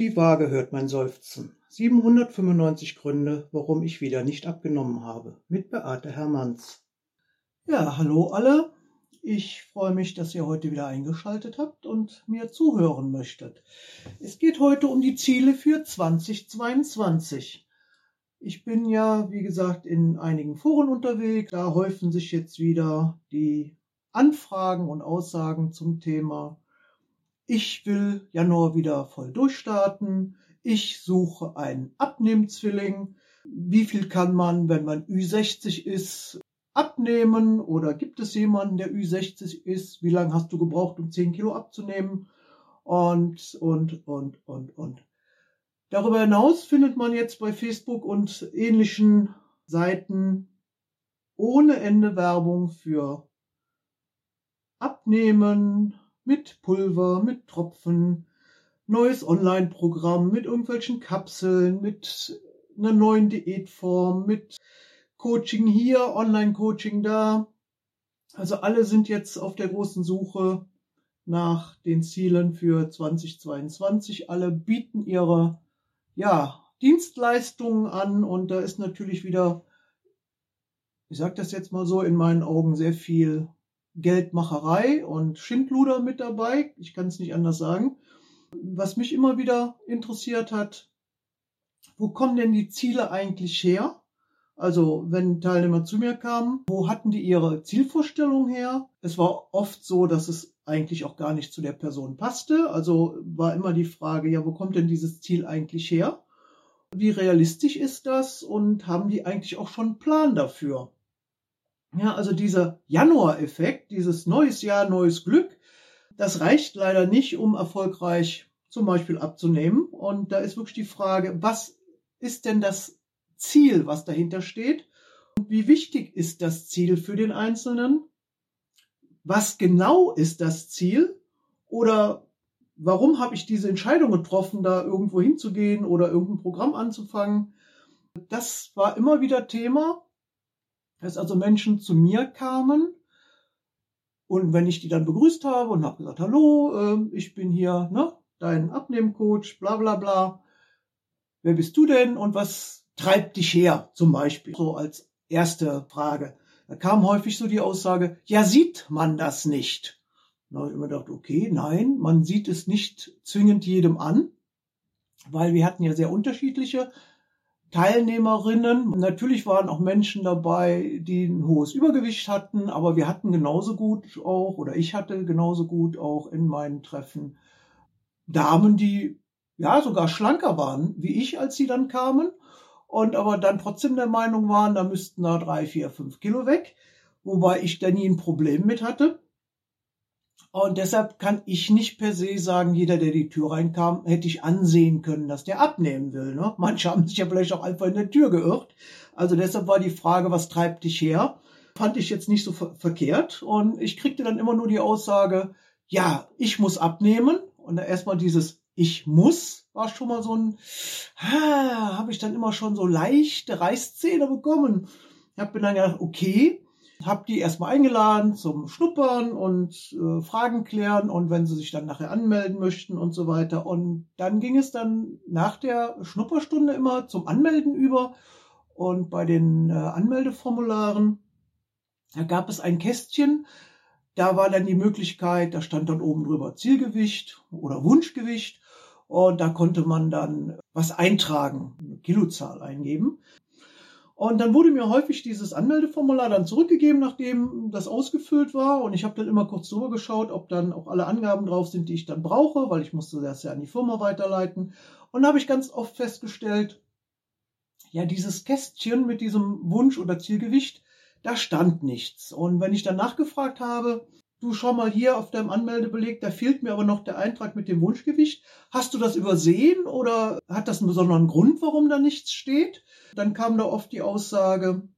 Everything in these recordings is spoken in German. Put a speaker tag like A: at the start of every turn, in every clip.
A: die Waage hört mein Seufzen. 795 Gründe, warum ich wieder nicht abgenommen habe. Mit Beate Hermanns.
B: Ja, hallo alle. Ich freue mich, dass ihr heute wieder eingeschaltet habt und mir zuhören möchtet. Es geht heute um die Ziele für 2022. Ich bin ja, wie gesagt, in einigen Foren unterwegs. Da häufen sich jetzt wieder die Anfragen und Aussagen zum Thema ich will Januar wieder voll durchstarten. Ich suche einen Abnehmzwilling. Wie viel kann man, wenn man Ü60 ist, abnehmen? Oder gibt es jemanden, der Ü60 ist? Wie lange hast du gebraucht, um 10 Kilo abzunehmen? Und, und, und, und, und. Darüber hinaus findet man jetzt bei Facebook und ähnlichen Seiten ohne Ende Werbung für Abnehmen, mit Pulver, mit Tropfen, neues Online-Programm, mit irgendwelchen Kapseln, mit einer neuen Diätform, mit Coaching hier, Online-Coaching da. Also alle sind jetzt auf der großen Suche nach den Zielen für 2022. Alle bieten ihre ja, Dienstleistungen an und da ist natürlich wieder, ich sage das jetzt mal so, in meinen Augen sehr viel Geldmacherei und Schindluder mit dabei. Ich kann es nicht anders sagen. Was mich immer wieder interessiert hat, wo kommen denn die Ziele eigentlich her? Also wenn Teilnehmer zu mir kamen, wo hatten die ihre Zielvorstellung her? Es war oft so, dass es eigentlich auch gar nicht zu der Person passte. Also war immer die Frage, ja, wo kommt denn dieses Ziel eigentlich her? Wie realistisch ist das? Und haben die eigentlich auch schon einen Plan dafür? Ja, also dieser Januar-Effekt, dieses neues Jahr, neues Glück, das reicht leider nicht, um erfolgreich zum Beispiel abzunehmen. Und da ist wirklich die Frage, was ist denn das Ziel, was dahinter steht? Und wie wichtig ist das Ziel für den Einzelnen? Was genau ist das Ziel? Oder warum habe ich diese Entscheidung getroffen, da irgendwo hinzugehen oder irgendein Programm anzufangen? Das war immer wieder Thema dass also Menschen zu mir kamen und wenn ich die dann begrüßt habe und habe gesagt, hallo, äh, ich bin hier, ne, dein Abnehmcoach, bla bla bla. Wer bist du denn und was treibt dich her, zum Beispiel? So als erste Frage. Da kam häufig so die Aussage, ja, sieht man das nicht? Da habe ich immer gedacht, okay, nein, man sieht es nicht zwingend jedem an, weil wir hatten ja sehr unterschiedliche Teilnehmerinnen. Natürlich waren auch Menschen dabei, die ein hohes Übergewicht hatten, aber wir hatten genauso gut auch, oder ich hatte genauso gut auch in meinen Treffen Damen, die ja sogar schlanker waren wie ich, als sie dann kamen und aber dann trotzdem der Meinung waren, da müssten da drei, vier, fünf Kilo weg, wobei ich da nie ein Problem mit hatte. Und deshalb kann ich nicht per se sagen, jeder, der die Tür reinkam, hätte ich ansehen können, dass der abnehmen will. Ne? Manche haben sich ja vielleicht auch einfach in der Tür geirrt. Also deshalb war die Frage, was treibt dich her? Fand ich jetzt nicht so ver verkehrt. Und ich kriegte dann immer nur die Aussage, ja, ich muss abnehmen. Und erstmal dieses Ich muss war schon mal so ein, ah, habe ich dann immer schon so leichte Reißzähne bekommen. Ich habe mir dann gedacht, okay, habe die erstmal eingeladen zum Schnuppern und äh, Fragen klären und wenn sie sich dann nachher anmelden möchten und so weiter. Und dann ging es dann nach der Schnupperstunde immer zum Anmelden über. Und bei den äh, Anmeldeformularen, da gab es ein Kästchen, da war dann die Möglichkeit, da stand dann oben drüber Zielgewicht oder Wunschgewicht. Und da konnte man dann was eintragen, eine Kilozahl eingeben. Und dann wurde mir häufig dieses Anmeldeformular dann zurückgegeben, nachdem das ausgefüllt war. Und ich habe dann immer kurz drüber geschaut, ob dann auch alle Angaben drauf sind, die ich dann brauche, weil ich musste das ja an die Firma weiterleiten. Und habe ich ganz oft festgestellt, ja, dieses Kästchen mit diesem Wunsch oder Zielgewicht, da stand nichts. Und wenn ich dann nachgefragt habe, du schau mal hier auf deinem Anmeldebeleg, da fehlt mir aber noch der Eintrag mit dem Wunschgewicht. Hast du das übersehen oder hat das einen besonderen Grund, warum da nichts steht? Dann kam da oft die Aussage,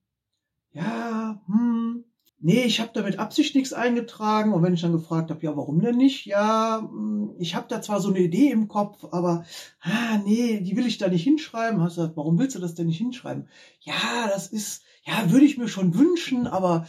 B: ja, hm, nee, ich habe da mit Absicht nichts eingetragen. Und wenn ich dann gefragt habe, ja, warum denn nicht? Ja, hm, ich habe da zwar so eine Idee im Kopf, aber ah, nee, die will ich da nicht hinschreiben. Hast du gesagt, warum willst du das denn nicht hinschreiben? Ja, das ist, ja, würde ich mir schon wünschen, aber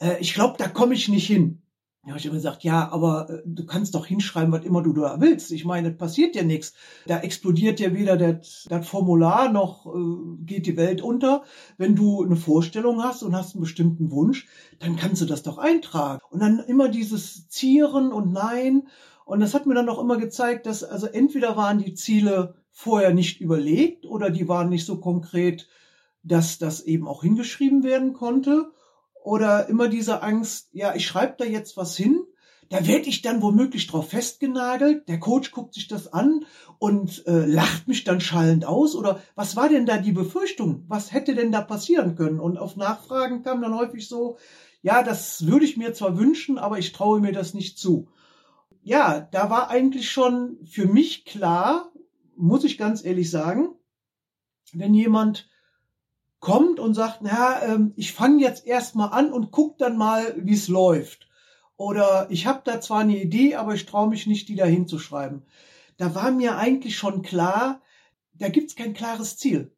B: äh, ich glaube, da komme ich nicht hin. Habe ich immer gesagt, ja, aber äh, du kannst doch hinschreiben, was immer du da willst. Ich meine, passiert ja nichts. Da explodiert ja weder das, das Formular noch äh, geht die Welt unter. Wenn du eine Vorstellung hast und hast einen bestimmten Wunsch, dann kannst du das doch eintragen. Und dann immer dieses Zieren und Nein. Und das hat mir dann auch immer gezeigt, dass also entweder waren die Ziele vorher nicht überlegt oder die waren nicht so konkret, dass das eben auch hingeschrieben werden konnte oder immer diese Angst, ja, ich schreibe da jetzt was hin, da werde ich dann womöglich drauf festgenagelt, der Coach guckt sich das an und äh, lacht mich dann schallend aus oder was war denn da die Befürchtung? Was hätte denn da passieren können? Und auf Nachfragen kam dann häufig so, ja, das würde ich mir zwar wünschen, aber ich traue mir das nicht zu. Ja, da war eigentlich schon für mich klar, muss ich ganz ehrlich sagen, wenn jemand kommt und sagt, na, ähm, ich fange jetzt erstmal an und guck dann mal, wie es läuft. Oder ich habe da zwar eine Idee, aber ich traue mich nicht, die da hinzuschreiben. Da war mir eigentlich schon klar, da gibt's kein klares Ziel.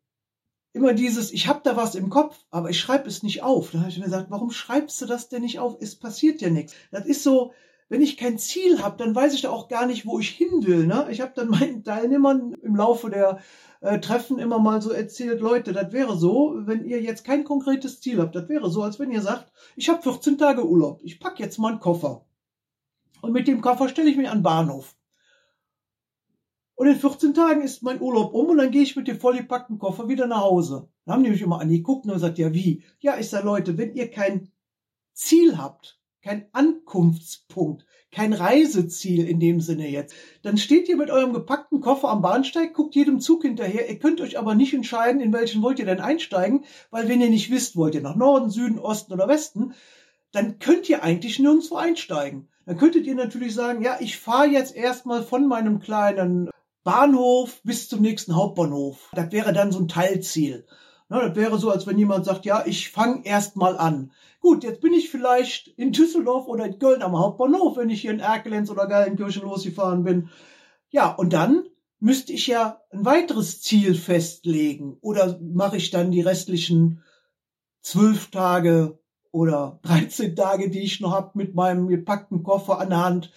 B: Immer dieses, ich habe da was im Kopf, aber ich schreibe es nicht auf. Da habe ich mir gesagt, warum schreibst du das denn nicht auf? Es passiert ja nichts. Das ist so, wenn ich kein Ziel habe, dann weiß ich da auch gar nicht, wo ich hin will. Ne? Ich habe dann meinen Teilnehmern im Laufe der äh, Treffen immer mal so erzählt, Leute, das wäre so, wenn ihr jetzt kein konkretes Ziel habt, das wäre so, als wenn ihr sagt, ich habe 14 Tage Urlaub, ich pack jetzt mal einen Koffer. Und mit dem Koffer stelle ich mich an den Bahnhof. Und in 14 Tagen ist mein Urlaub um und dann gehe ich mit dem vollgepackten Koffer wieder nach Hause. Dann haben die mich immer angeguckt und gesagt, ja wie? Ja, ich sage, Leute, wenn ihr kein Ziel habt, kein Ankunftspunkt, kein Reiseziel in dem Sinne jetzt. Dann steht ihr mit eurem gepackten Koffer am Bahnsteig, guckt jedem Zug hinterher. Ihr könnt euch aber nicht entscheiden, in welchen wollt ihr denn einsteigen, weil wenn ihr nicht wisst, wollt ihr nach Norden, Süden, Osten oder Westen, dann könnt ihr eigentlich nirgendwo einsteigen. Dann könntet ihr natürlich sagen, ja, ich fahre jetzt erstmal von meinem kleinen Bahnhof bis zum nächsten Hauptbahnhof. Das wäre dann so ein Teilziel. das wäre so, als wenn jemand sagt, ja, ich fange erstmal an. Gut, jetzt bin ich vielleicht in Düsseldorf oder in Köln am Hauptbahnhof, wenn ich hier in Erkelenz oder Geilenkirchen losgefahren bin. Ja, und dann müsste ich ja ein weiteres Ziel festlegen. Oder mache ich dann die restlichen zwölf Tage oder 13 Tage, die ich noch habe, mit meinem gepackten Koffer an der Hand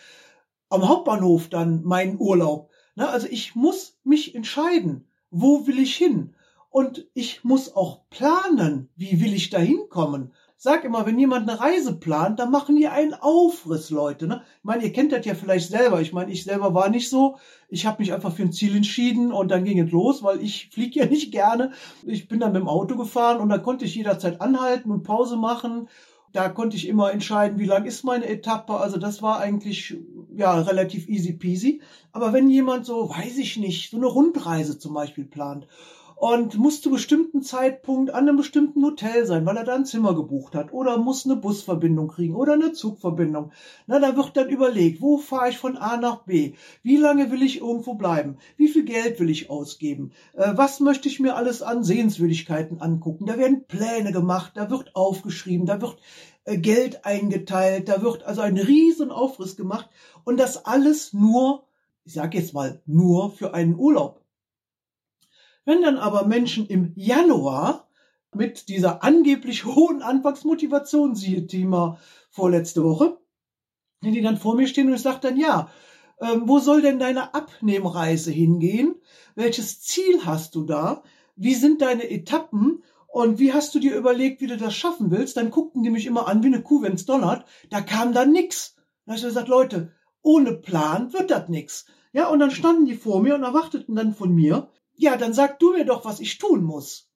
B: am Hauptbahnhof dann meinen Urlaub. Na, also ich muss mich entscheiden, wo will ich hin? Und ich muss auch planen, wie will ich da hinkommen sag immer, wenn jemand eine Reise plant, dann machen die einen Aufriss, Leute. Ne? Ich meine, ihr kennt das ja vielleicht selber. Ich meine, ich selber war nicht so. Ich habe mich einfach für ein Ziel entschieden und dann ging es los, weil ich fliege ja nicht gerne. Ich bin dann mit dem Auto gefahren und da konnte ich jederzeit anhalten und Pause machen. Da konnte ich immer entscheiden, wie lang ist meine Etappe. Also das war eigentlich ja relativ easy peasy. Aber wenn jemand so, weiß ich nicht, so eine Rundreise zum Beispiel plant und muss zu bestimmten Zeitpunkt an einem bestimmten Hotel sein, weil er da ein Zimmer gebucht hat oder muss eine Busverbindung kriegen oder eine Zugverbindung. Na, da wird dann überlegt, wo fahre ich von A nach B? Wie lange will ich irgendwo bleiben? Wie viel Geld will ich ausgeben? Äh, was möchte ich mir alles an Sehenswürdigkeiten angucken? Da werden Pläne gemacht, da wird aufgeschrieben, da wird äh, Geld eingeteilt, da wird also ein riesen Aufriss gemacht und das alles nur, ich sage jetzt mal, nur für einen Urlaub. Wenn dann aber Menschen im Januar mit dieser angeblich hohen Anfangsmotivation, siehe Thema vorletzte Woche, wenn die dann vor mir stehen und ich sage dann, ja, ähm, wo soll denn deine Abnehmreise hingehen? Welches Ziel hast du da? Wie sind deine Etappen? Und wie hast du dir überlegt, wie du das schaffen willst? Dann guckten die mich immer an wie eine Kuh, wenn's donnert. Da kam dann nix. Dann habe ich gesagt, Leute, ohne Plan wird das nix. Ja, und dann standen die vor mir und erwarteten dann von mir, ja, dann sag du mir doch, was ich tun muss.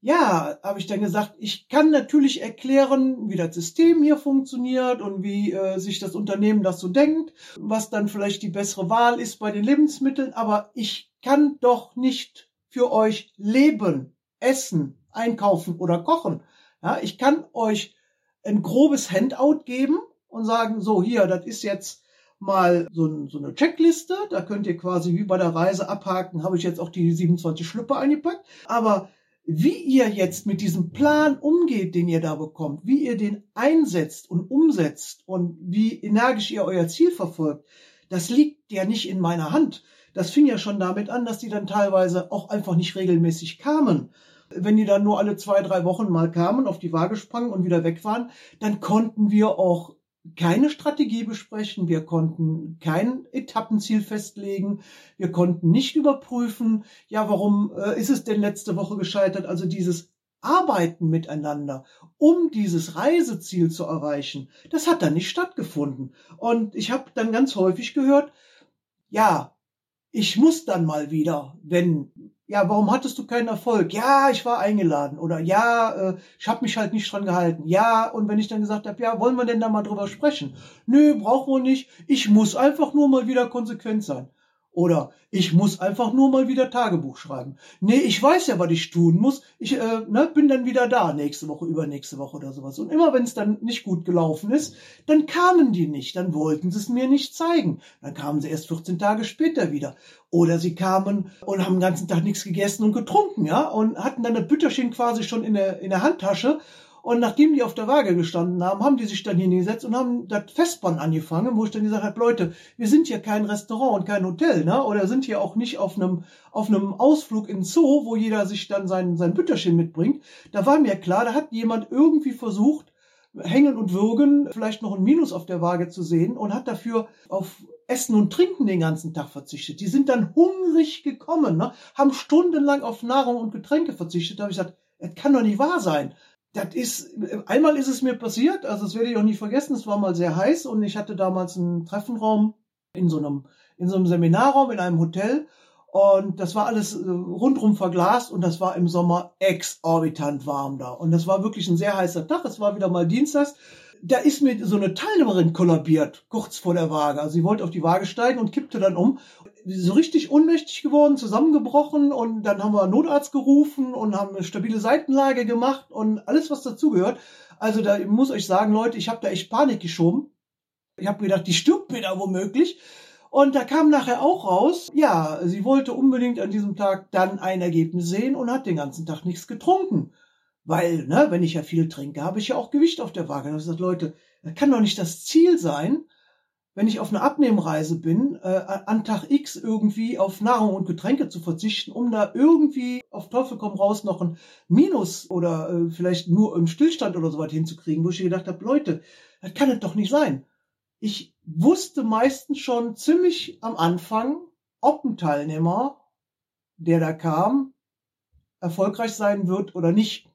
B: Ja, habe ich dann gesagt, ich kann natürlich erklären, wie das System hier funktioniert und wie äh, sich das Unternehmen das so denkt, was dann vielleicht die bessere Wahl ist bei den Lebensmitteln, aber ich kann doch nicht für euch leben, essen, einkaufen oder kochen. Ja, ich kann euch ein grobes Handout geben und sagen, so hier, das ist jetzt mal so, so, eine Checkliste. Da könnt ihr quasi wie bei der Reise abhaken, habe ich jetzt auch die 27 Schlüpper eingepackt. Aber wie ihr jetzt mit diesem Plan umgeht, den ihr da bekommt, wie ihr den einsetzt und umsetzt und wie energisch ihr euer Ziel verfolgt, das liegt ja nicht in meiner Hand. Das fing ja schon damit an, dass die dann teilweise auch einfach nicht regelmäßig kamen. Wenn die dann nur alle zwei, drei Wochen mal kamen, auf die Waage sprangen und wieder weg waren, dann konnten wir auch keine Strategie besprechen, wir konnten kein Etappenziel festlegen, wir konnten nicht überprüfen, ja, warum äh, ist es denn letzte Woche gescheitert? Also dieses Arbeiten miteinander, um dieses Reiseziel zu erreichen, das hat dann nicht stattgefunden. Und ich habe dann ganz häufig gehört, ja, ich muss dann mal wieder, wenn ja, warum hattest du keinen Erfolg? Ja, ich war eingeladen oder ja, äh, ich habe mich halt nicht dran gehalten. Ja, und wenn ich dann gesagt habe, ja, wollen wir denn da mal drüber sprechen? Nö, brauchen wir nicht. Ich muss einfach nur mal wieder konsequent sein. Oder ich muss einfach nur mal wieder Tagebuch schreiben. Nee, ich weiß ja, was ich tun muss. Ich äh, ne, bin dann wieder da nächste Woche, übernächste Woche oder sowas. Und immer wenn es dann nicht gut gelaufen ist, dann kamen die nicht. Dann wollten sie es mir nicht zeigen. Dann kamen sie erst 14 Tage später wieder. Oder sie kamen und haben den ganzen Tag nichts gegessen und getrunken, ja, und hatten dann das Bütterchen quasi schon in der, in der Handtasche und nachdem die auf der Waage gestanden haben, haben die sich dann hingesetzt und haben das Festband angefangen, wo ich dann gesagt habe, Leute, wir sind hier kein Restaurant und kein Hotel, ne? Oder sind hier auch nicht auf einem, auf einem Ausflug in Zoo, wo jeder sich dann sein, sein Bütterchen mitbringt. Da war mir klar, da hat jemand irgendwie versucht, hängen und würgen, vielleicht noch ein Minus auf der Waage zu sehen und hat dafür auf Essen und Trinken den ganzen Tag verzichtet. Die sind dann hungrig gekommen, ne? haben stundenlang auf Nahrung und Getränke verzichtet. Da habe ich gesagt, das kann doch nicht wahr sein das ist, einmal ist es mir passiert, also das werde ich auch nie vergessen, es war mal sehr heiß und ich hatte damals einen Treffenraum in so einem, in so einem Seminarraum in einem Hotel und das war alles äh, rundrum verglast und das war im Sommer exorbitant warm da. Und das war wirklich ein sehr heißer Tag. Es war wieder mal Dienstags. Da ist mir so eine Teilnehmerin kollabiert, kurz vor der Waage. Also sie wollte auf die Waage steigen und kippte dann um so richtig ohnmächtig geworden, zusammengebrochen und dann haben wir einen Notarzt gerufen und haben eine stabile Seitenlage gemacht und alles, was dazugehört. Also da muss ich sagen, Leute, ich habe da echt Panik geschoben. Ich habe gedacht, die stirbt mir da womöglich. Und da kam nachher auch raus, ja, sie wollte unbedingt an diesem Tag dann ein Ergebnis sehen und hat den ganzen Tag nichts getrunken. Weil, ne, wenn ich ja viel trinke, habe ich ja auch Gewicht auf der Waage. Und ich gesagt, Leute, das kann doch nicht das Ziel sein, wenn ich auf einer Abnehmreise bin, äh, an Tag X irgendwie auf Nahrung und Getränke zu verzichten, um da irgendwie auf Teufel komm raus noch ein Minus oder äh, vielleicht nur im Stillstand oder so weit hinzukriegen, wo ich gedacht habe, Leute, das kann es doch nicht sein. Ich wusste meistens schon ziemlich am Anfang, ob ein Teilnehmer, der da kam, erfolgreich sein wird oder nicht.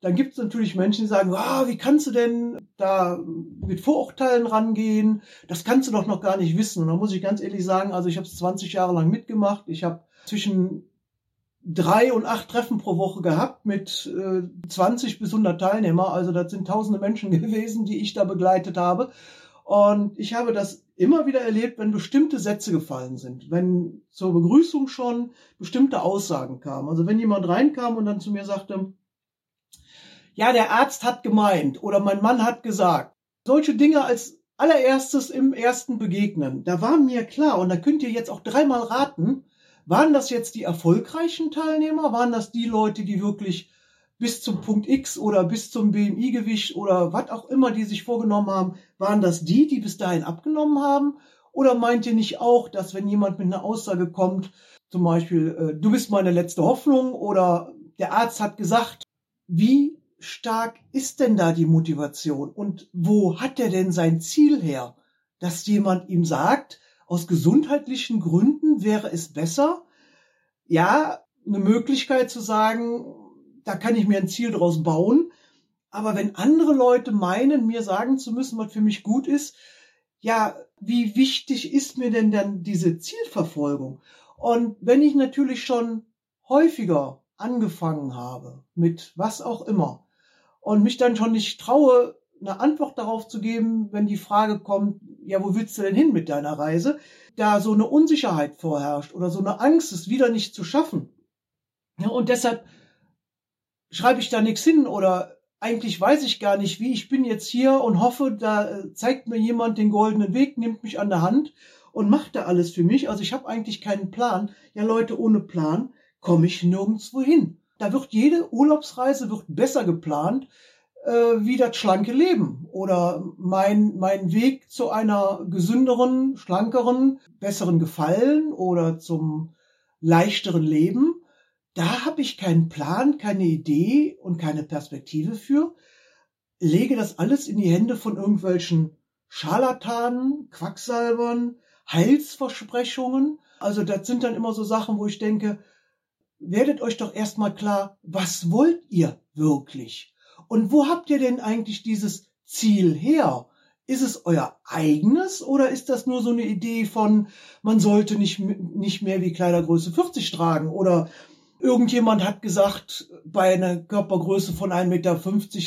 B: Dann gibt es natürlich Menschen, die sagen, ah, wie kannst du denn da mit Vorurteilen rangehen? Das kannst du doch noch gar nicht wissen. Und da muss ich ganz ehrlich sagen, also ich habe es 20 Jahre lang mitgemacht. Ich habe zwischen drei und acht Treffen pro Woche gehabt mit äh, 20 bis 100 Teilnehmer. Also das sind tausende Menschen gewesen, die ich da begleitet habe. Und ich habe das immer wieder erlebt, wenn bestimmte Sätze gefallen sind, wenn zur Begrüßung schon bestimmte Aussagen kamen. Also wenn jemand reinkam und dann zu mir sagte, ja, der Arzt hat gemeint oder mein Mann hat gesagt. Solche Dinge als allererstes im ersten Begegnen, da war mir klar, und da könnt ihr jetzt auch dreimal raten, waren das jetzt die erfolgreichen Teilnehmer? Waren das die Leute, die wirklich bis zum Punkt X oder bis zum BMI-Gewicht oder was auch immer die sich vorgenommen haben, waren das die, die bis dahin abgenommen haben? Oder meint ihr nicht auch, dass wenn jemand mit einer Aussage kommt, zum Beispiel, äh, du bist meine letzte Hoffnung oder der Arzt hat gesagt, wie stark ist denn da die Motivation und wo hat er denn sein Ziel her? Dass jemand ihm sagt, aus gesundheitlichen Gründen wäre es besser, ja, eine Möglichkeit zu sagen, da kann ich mir ein Ziel draus bauen. Aber wenn andere Leute meinen, mir sagen zu müssen, was für mich gut ist, ja, wie wichtig ist mir denn dann diese Zielverfolgung? Und wenn ich natürlich schon häufiger angefangen habe, mit was auch immer, und mich dann schon nicht traue, eine Antwort darauf zu geben, wenn die Frage kommt, ja, wo willst du denn hin mit deiner Reise? Da so eine Unsicherheit vorherrscht oder so eine Angst, es wieder nicht zu schaffen. Ja, und deshalb schreibe ich da nichts hin oder eigentlich weiß ich gar nicht, wie ich bin jetzt hier und hoffe, da äh, zeigt mir jemand den goldenen Weg, nimmt mich an der Hand und macht da alles für mich. Also ich habe eigentlich keinen Plan. Ja, Leute, ohne Plan komme ich nirgendwo hin. Da wird jede Urlaubsreise wird besser geplant, äh, wie das schlanke Leben oder mein, mein Weg zu einer gesünderen, schlankeren, besseren Gefallen oder zum leichteren Leben. Da habe ich keinen Plan, keine Idee und keine Perspektive für. Lege das alles in die Hände von irgendwelchen Scharlatanen, Quacksalbern, Heilsversprechungen. Also das sind dann immer so Sachen, wo ich denke, werdet euch doch erstmal klar, was wollt ihr wirklich? Und wo habt ihr denn eigentlich dieses Ziel her? Ist es euer eigenes oder ist das nur so eine Idee von, man sollte nicht, nicht mehr wie Kleidergröße 40 tragen oder irgendjemand hat gesagt, bei einer Körpergröße von 1,50 Meter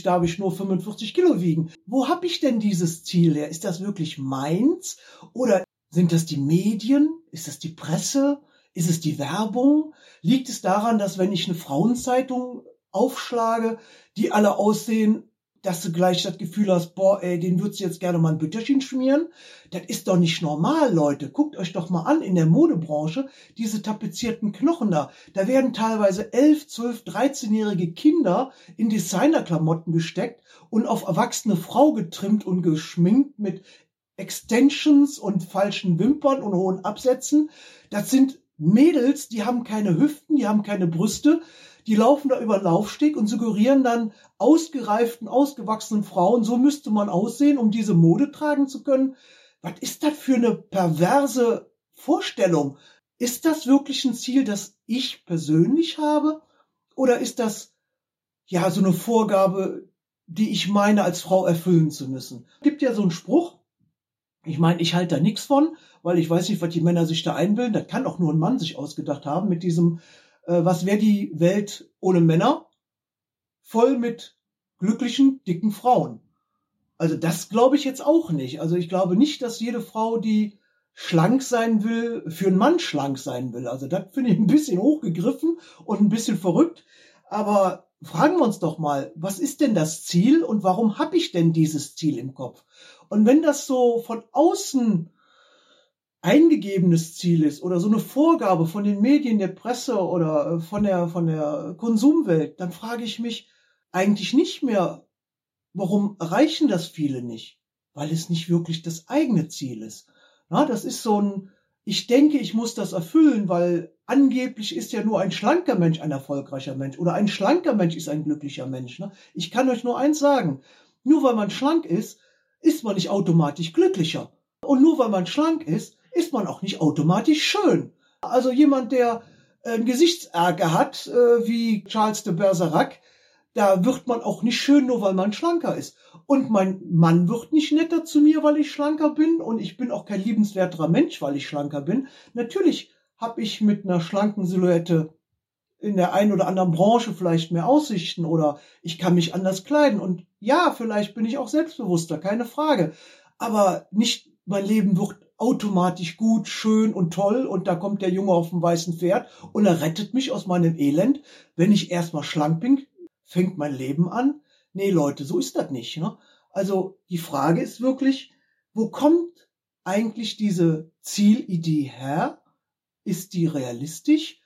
B: darf ich nur 45 Kilo wiegen. Wo habe ich denn dieses Ziel her? Ist das wirklich meins oder sind das die Medien? Ist das die Presse? Ist es die Werbung? Liegt es daran, dass wenn ich eine Frauenzeitung aufschlage, die alle aussehen dass du gleich das Gefühl hast, boah, ey, den würdest du jetzt gerne mal ein Bütterchen schmieren. Das ist doch nicht normal, Leute. Guckt euch doch mal an in der Modebranche, diese tapezierten Knochen da. Da werden teilweise 11, 12, 13-jährige Kinder in Designerklamotten gesteckt und auf erwachsene Frau getrimmt und geschminkt mit Extensions und falschen Wimpern und hohen Absätzen. Das sind Mädels, die haben keine Hüften, die haben keine Brüste, die laufen da über Laufsteg und suggerieren dann ausgereiften, ausgewachsenen Frauen, so müsste man aussehen, um diese Mode tragen zu können. Was ist das für eine perverse Vorstellung? Ist das wirklich ein Ziel, das ich persönlich habe? Oder ist das ja so eine Vorgabe, die ich meine, als Frau erfüllen zu müssen? Es gibt ja so einen Spruch. Ich meine, ich halte da nichts von, weil ich weiß nicht, was die Männer sich da einbilden. Das kann auch nur ein Mann sich ausgedacht haben mit diesem äh, was wäre die Welt ohne Männer? Voll mit glücklichen, dicken Frauen. Also das glaube ich jetzt auch nicht. Also ich glaube nicht, dass jede Frau, die schlank sein will, für einen Mann schlank sein will. Also das finde ich ein bisschen hochgegriffen und ein bisschen verrückt. Aber fragen wir uns doch mal, was ist denn das Ziel und warum habe ich denn dieses Ziel im Kopf? Und wenn das so von außen eingegebenes Ziel ist oder so eine Vorgabe von den Medien, der Presse oder äh, von der, von der Konsumwelt, dann frage ich mich eigentlich nicht mehr, warum erreichen das viele nicht? Weil es nicht wirklich das eigene Ziel ist. Na, das ist so ein, ich denke, ich muss das erfüllen, weil angeblich ist ja nur ein schlanker Mensch ein erfolgreicher Mensch oder ein schlanker Mensch ist ein glücklicher Mensch. Ne? Ich kann euch nur eins sagen, nur weil man schlank ist, ist man nicht automatisch glücklicher. Und nur weil man schlank ist, ist man auch nicht automatisch schön. Also jemand, der einen Gesichtsärger hat, äh, wie Charles de Bergerac, da wird man auch nicht schön, nur weil man schlanker ist. Und mein Mann wird nicht netter zu mir, weil ich schlanker bin. Und ich bin auch kein liebenswerterer Mensch, weil ich schlanker bin. Natürlich habe ich mit einer schlanken Silhouette in der einen oder anderen Branche vielleicht mehr Aussichten oder ich kann mich anders kleiden. Und ja, vielleicht bin ich auch selbstbewusster, keine Frage. Aber nicht mein Leben wird automatisch gut, schön und toll und da kommt der Junge auf dem weißen Pferd und er rettet mich aus meinem Elend. Wenn ich erstmal schlank bin, fängt mein Leben an. Nee, Leute, so ist das nicht. Ne? Also die Frage ist wirklich, wo kommt eigentlich diese Zielidee her? Ist die realistisch?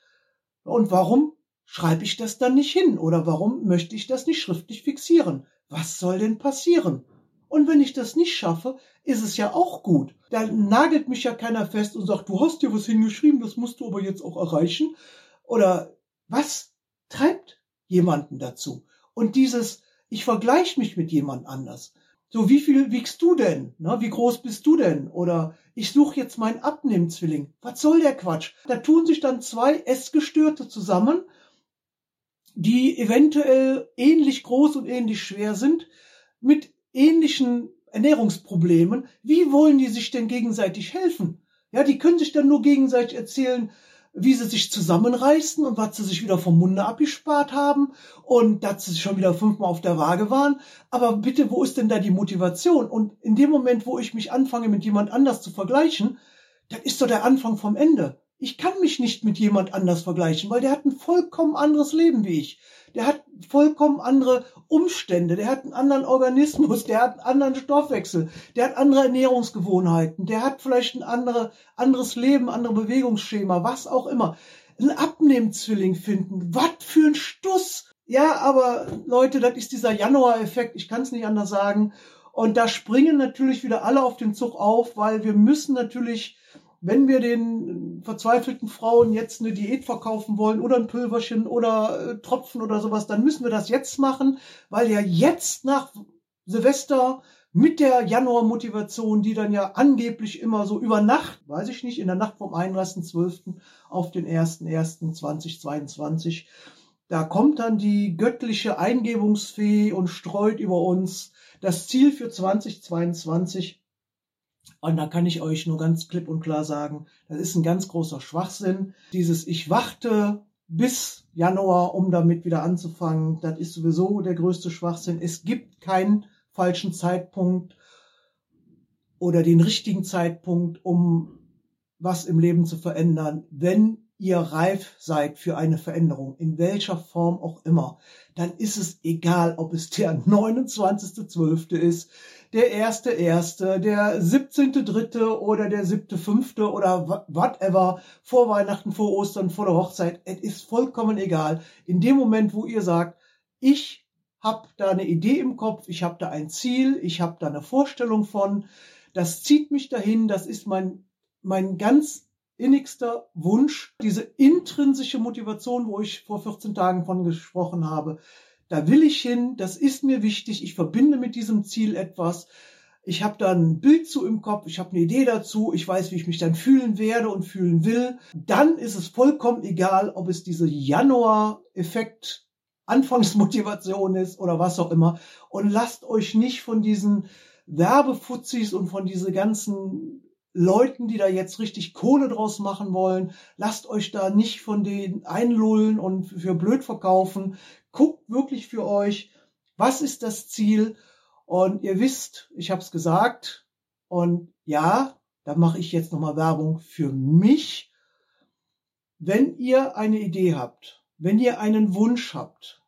B: Und warum schreibe ich das dann nicht hin? Oder warum möchte ich das nicht schriftlich fixieren? Was soll denn passieren? Und wenn ich das nicht schaffe, ist es ja auch gut. Da nagelt mich ja keiner fest und sagt, du hast dir was hingeschrieben, das musst du aber jetzt auch erreichen. Oder was treibt jemanden dazu? Und dieses, ich vergleiche mich mit jemand anders. So, wie viel wiegst du denn? Na, wie groß bist du denn? Oder ich suche jetzt meinen Abnehmzwilling. Was soll der Quatsch? Da tun sich dann zwei Essgestörte zusammen, die eventuell ähnlich groß und ähnlich schwer sind, mit ähnlichen Ernährungsproblemen, wie wollen die sich denn gegenseitig helfen? Ja, die können sich dann nur gegenseitig erzählen, wie sie sich zusammenreißen und was sie sich wieder vom Munde abgespart haben und dass sie schon wieder fünfmal auf der Waage waren. Aber bitte, wo ist denn da die Motivation? Und in dem Moment, wo ich mich anfange, mit jemand anders zu vergleichen, das ist doch der Anfang vom Ende. Ich kann mich nicht mit jemand anders vergleichen, weil der hat ein vollkommen anderes Leben wie ich. Der hat vollkommen andere Umstände, der hat einen anderen Organismus, der hat einen anderen Stoffwechsel, der hat andere Ernährungsgewohnheiten, der hat vielleicht ein andere, anderes Leben, andere Bewegungsschema, was auch immer. Ein Abnehmzwilling finden, was für ein Stuss. Ja, aber Leute, das ist dieser Januar-Effekt, ich kann es nicht anders sagen. Und da springen natürlich wieder alle auf den Zug auf, weil wir müssen natürlich wenn wir den verzweifelten Frauen jetzt eine Diät verkaufen wollen oder ein Pülverchen oder äh, Tropfen oder sowas, dann müssen wir das jetzt machen, weil ja jetzt nach Silvester mit der Januar-Motivation, die dann ja angeblich immer so über Nacht, weiß ich nicht, in der Nacht vom 31.12. auf den 1.1.2022, da kommt dann die göttliche Eingebungsfee und streut über uns das Ziel für 2022. Und da kann ich euch nur ganz klipp und klar sagen, das ist ein ganz großer Schwachsinn. Dieses Ich warte bis Januar, um damit wieder anzufangen, das ist sowieso der größte Schwachsinn. Es gibt keinen falschen Zeitpunkt oder den richtigen Zeitpunkt, um was im Leben zu verändern, wenn ihr reif seid für eine Veränderung, in welcher Form auch immer, dann ist es egal, ob es der 29.12. ist, der 1.1., der 17.3. oder der 7.5. oder whatever, vor Weihnachten, vor Ostern, vor der Hochzeit. Es ist vollkommen egal. In dem Moment, wo ihr sagt, ich habe da eine Idee im Kopf, ich habe da ein Ziel, ich habe da eine Vorstellung von, das zieht mich dahin, das ist mein, mein ganz innigster Wunsch, diese intrinsische Motivation, wo ich vor 14 Tagen von gesprochen habe. Da will ich hin, das ist mir wichtig, ich verbinde mit diesem Ziel etwas. Ich habe da ein Bild zu im Kopf, ich habe eine Idee dazu, ich weiß, wie ich mich dann fühlen werde und fühlen will. Dann ist es vollkommen egal, ob es diese Januar-Effekt Anfangsmotivation ist oder was auch immer. Und lasst euch nicht von diesen Werbefuzis und von diese ganzen Leuten, die da jetzt richtig Kohle draus machen wollen. Lasst euch da nicht von denen einlullen und für blöd verkaufen. Guckt wirklich für euch, was ist das Ziel? Und ihr wisst, ich habe es gesagt. Und ja, da mache ich jetzt nochmal Werbung für mich. Wenn ihr eine Idee habt, wenn ihr einen Wunsch habt,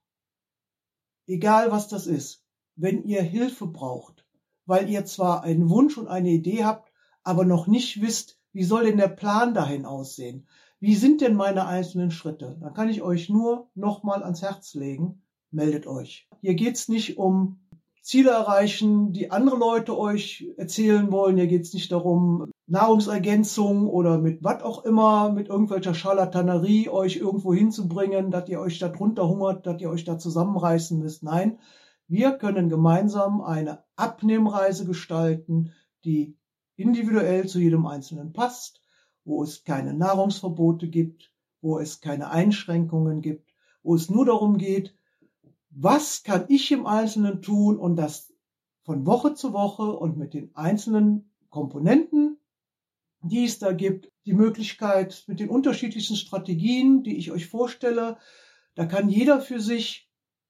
B: egal was das ist, wenn ihr Hilfe braucht, weil ihr zwar einen Wunsch und eine Idee habt, aber noch nicht wisst, wie soll denn der Plan dahin aussehen? Wie sind denn meine einzelnen Schritte? Dann kann ich euch nur nochmal ans Herz legen. Meldet euch. Hier geht's nicht um Ziele erreichen, die andere Leute euch erzählen wollen. Hier geht's nicht darum, Nahrungsergänzung oder mit was auch immer, mit irgendwelcher Scharlatanerie euch irgendwo hinzubringen, dass ihr euch da drunter hungert, dass ihr euch da zusammenreißen müsst. Nein, wir können gemeinsam eine Abnehmreise gestalten, die individuell zu jedem Einzelnen passt, wo es keine Nahrungsverbote gibt, wo es keine Einschränkungen gibt, wo es nur darum geht, was kann ich im Einzelnen tun und das von Woche zu Woche und mit den einzelnen Komponenten, die es da gibt, die Möglichkeit mit den unterschiedlichsten Strategien, die ich euch vorstelle, da kann jeder für sich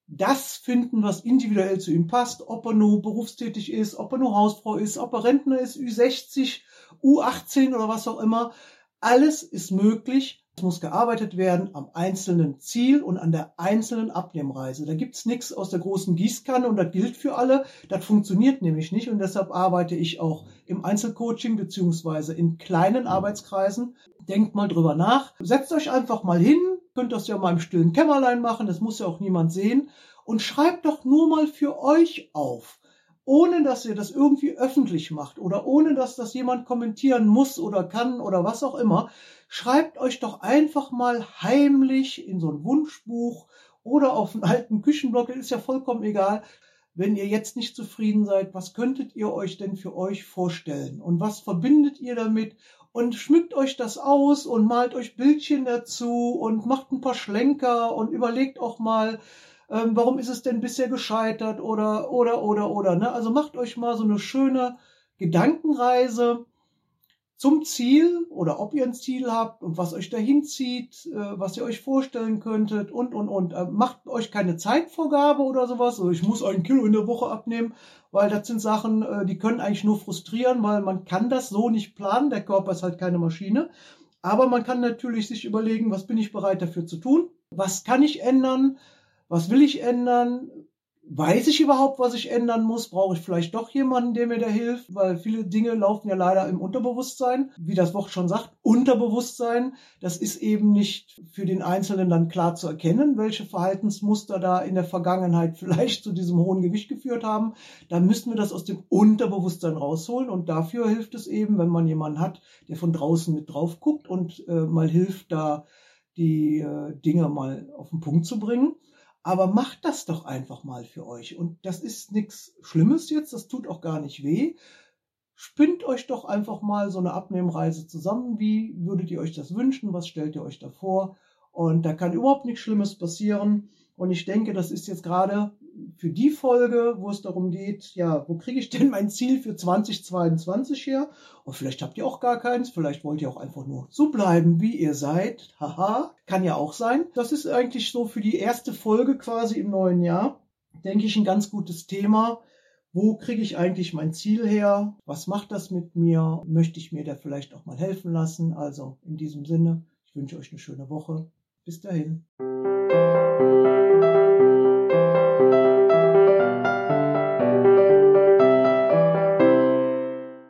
B: das finden, was individuell zu ihm passt, ob er nur berufstätig ist, ob er nur Hausfrau ist, ob er Rentner ist, Ü60, U18 oder was auch immer. Alles ist möglich. Es muss gearbeitet werden am einzelnen Ziel und an der einzelnen Abnehmreise. Da gibt's nichts aus der großen Gießkanne und das gilt für alle. Das funktioniert nämlich nicht und deshalb arbeite ich auch im Einzelcoaching beziehungsweise in kleinen Arbeitskreisen. Denkt mal drüber nach. Setzt euch einfach mal hin, könnt das ja mal im stillen Kämmerlein machen, das muss ja auch niemand sehen. Und schreibt doch nur mal für euch auf, ohne dass ihr das irgendwie öffentlich macht oder ohne dass das jemand kommentieren muss oder kann oder was auch immer. Schreibt euch doch einfach mal heimlich in so ein Wunschbuch oder auf einen alten Küchenblock, ist ja vollkommen egal. Wenn ihr jetzt nicht zufrieden seid, was könntet ihr euch denn für euch vorstellen? Und was verbindet ihr damit? und schmückt euch das aus und malt euch Bildchen dazu und macht ein paar Schlenker und überlegt auch mal, ähm, warum ist es denn bisher gescheitert oder, oder, oder, oder. Ne? Also macht euch mal so eine schöne Gedankenreise zum Ziel oder ob ihr ein Ziel habt und was euch dahin zieht, äh, was ihr euch vorstellen könntet und, und, und. Äh, macht euch keine Zeitvorgabe oder sowas. Also ich muss ein Kilo in der Woche abnehmen, weil das sind Sachen, äh, die können eigentlich nur frustrieren, weil man kann das so nicht planen. Der Körper ist halt keine Maschine. Aber man kann natürlich sich überlegen, was bin ich bereit dafür zu tun? Was kann ich ändern? Was will ich ändern? Weiß ich überhaupt, was ich ändern muss? Brauche ich vielleicht doch jemanden, der mir da hilft? Weil viele Dinge laufen ja leider im Unterbewusstsein. Wie das Wort schon sagt, Unterbewusstsein. Das ist eben nicht für den Einzelnen dann klar zu erkennen, welche Verhaltensmuster da in der Vergangenheit vielleicht zu diesem hohen Gewicht geführt haben. Da müssen wir das aus dem Unterbewusstsein rausholen. Und dafür hilft es eben, wenn man jemanden hat, der von draußen mit drauf guckt und äh, mal hilft, da die äh, Dinge mal auf den Punkt zu bringen. Aber macht das doch einfach mal für euch. Und das ist nichts Schlimmes jetzt, das tut auch gar nicht weh. Spinnt euch doch einfach mal so eine Abnehmreise zusammen. Wie würdet ihr euch das wünschen? Was stellt ihr euch da vor? Und da kann überhaupt nichts Schlimmes passieren. Und ich denke, das ist jetzt gerade für die Folge, wo es darum geht, ja, wo kriege ich denn mein Ziel für 2022 her? Und vielleicht habt ihr auch gar keins, vielleicht wollt ihr auch einfach nur so bleiben, wie ihr seid. Haha, kann ja auch sein. Das ist eigentlich so für die erste Folge quasi im neuen Jahr, denke ich, ein ganz gutes Thema. Wo kriege ich eigentlich mein Ziel her? Was macht das mit mir? Möchte ich mir da vielleicht auch mal helfen lassen? Also in diesem Sinne, ich wünsche euch eine schöne Woche. Bis dahin.